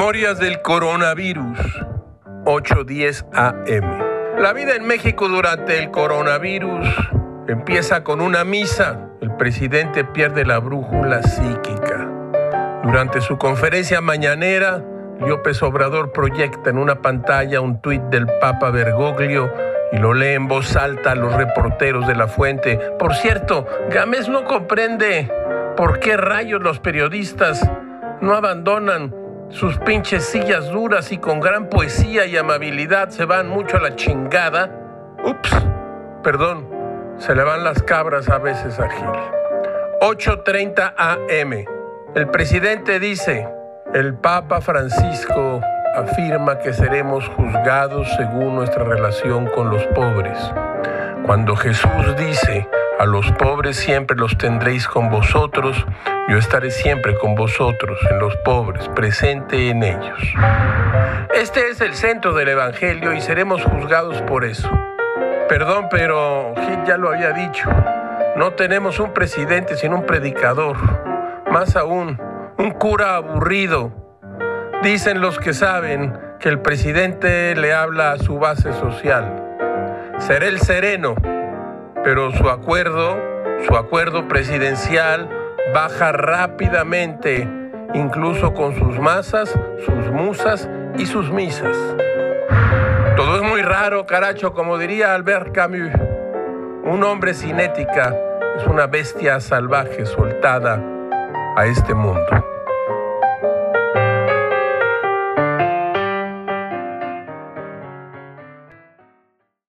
Memorias del coronavirus, 8:10 AM. La vida en México durante el coronavirus empieza con una misa. El presidente pierde la brújula psíquica. Durante su conferencia mañanera, López Obrador proyecta en una pantalla un tuit del Papa Bergoglio y lo lee en voz alta a los reporteros de la fuente. Por cierto, Gámez no comprende por qué rayos los periodistas no abandonan sus pinches sillas duras y con gran poesía y amabilidad se van mucho a la chingada. Ups, perdón, se le van las cabras a veces a Gil. 8.30 AM. El presidente dice, el Papa Francisco afirma que seremos juzgados según nuestra relación con los pobres. Cuando Jesús dice, a los pobres siempre los tendréis con vosotros, yo estaré siempre con vosotros, en los pobres, presente en ellos. Este es el centro del Evangelio y seremos juzgados por eso. Perdón, pero ya lo había dicho. No tenemos un presidente sino un predicador. Más aún, un cura aburrido Dicen los que saben que el presidente le habla a su base social. Será el sereno, pero su acuerdo, su acuerdo presidencial baja rápidamente, incluso con sus masas, sus musas y sus misas. Todo es muy raro, caracho, como diría Albert Camus. Un hombre sin ética es una bestia salvaje soltada a este mundo.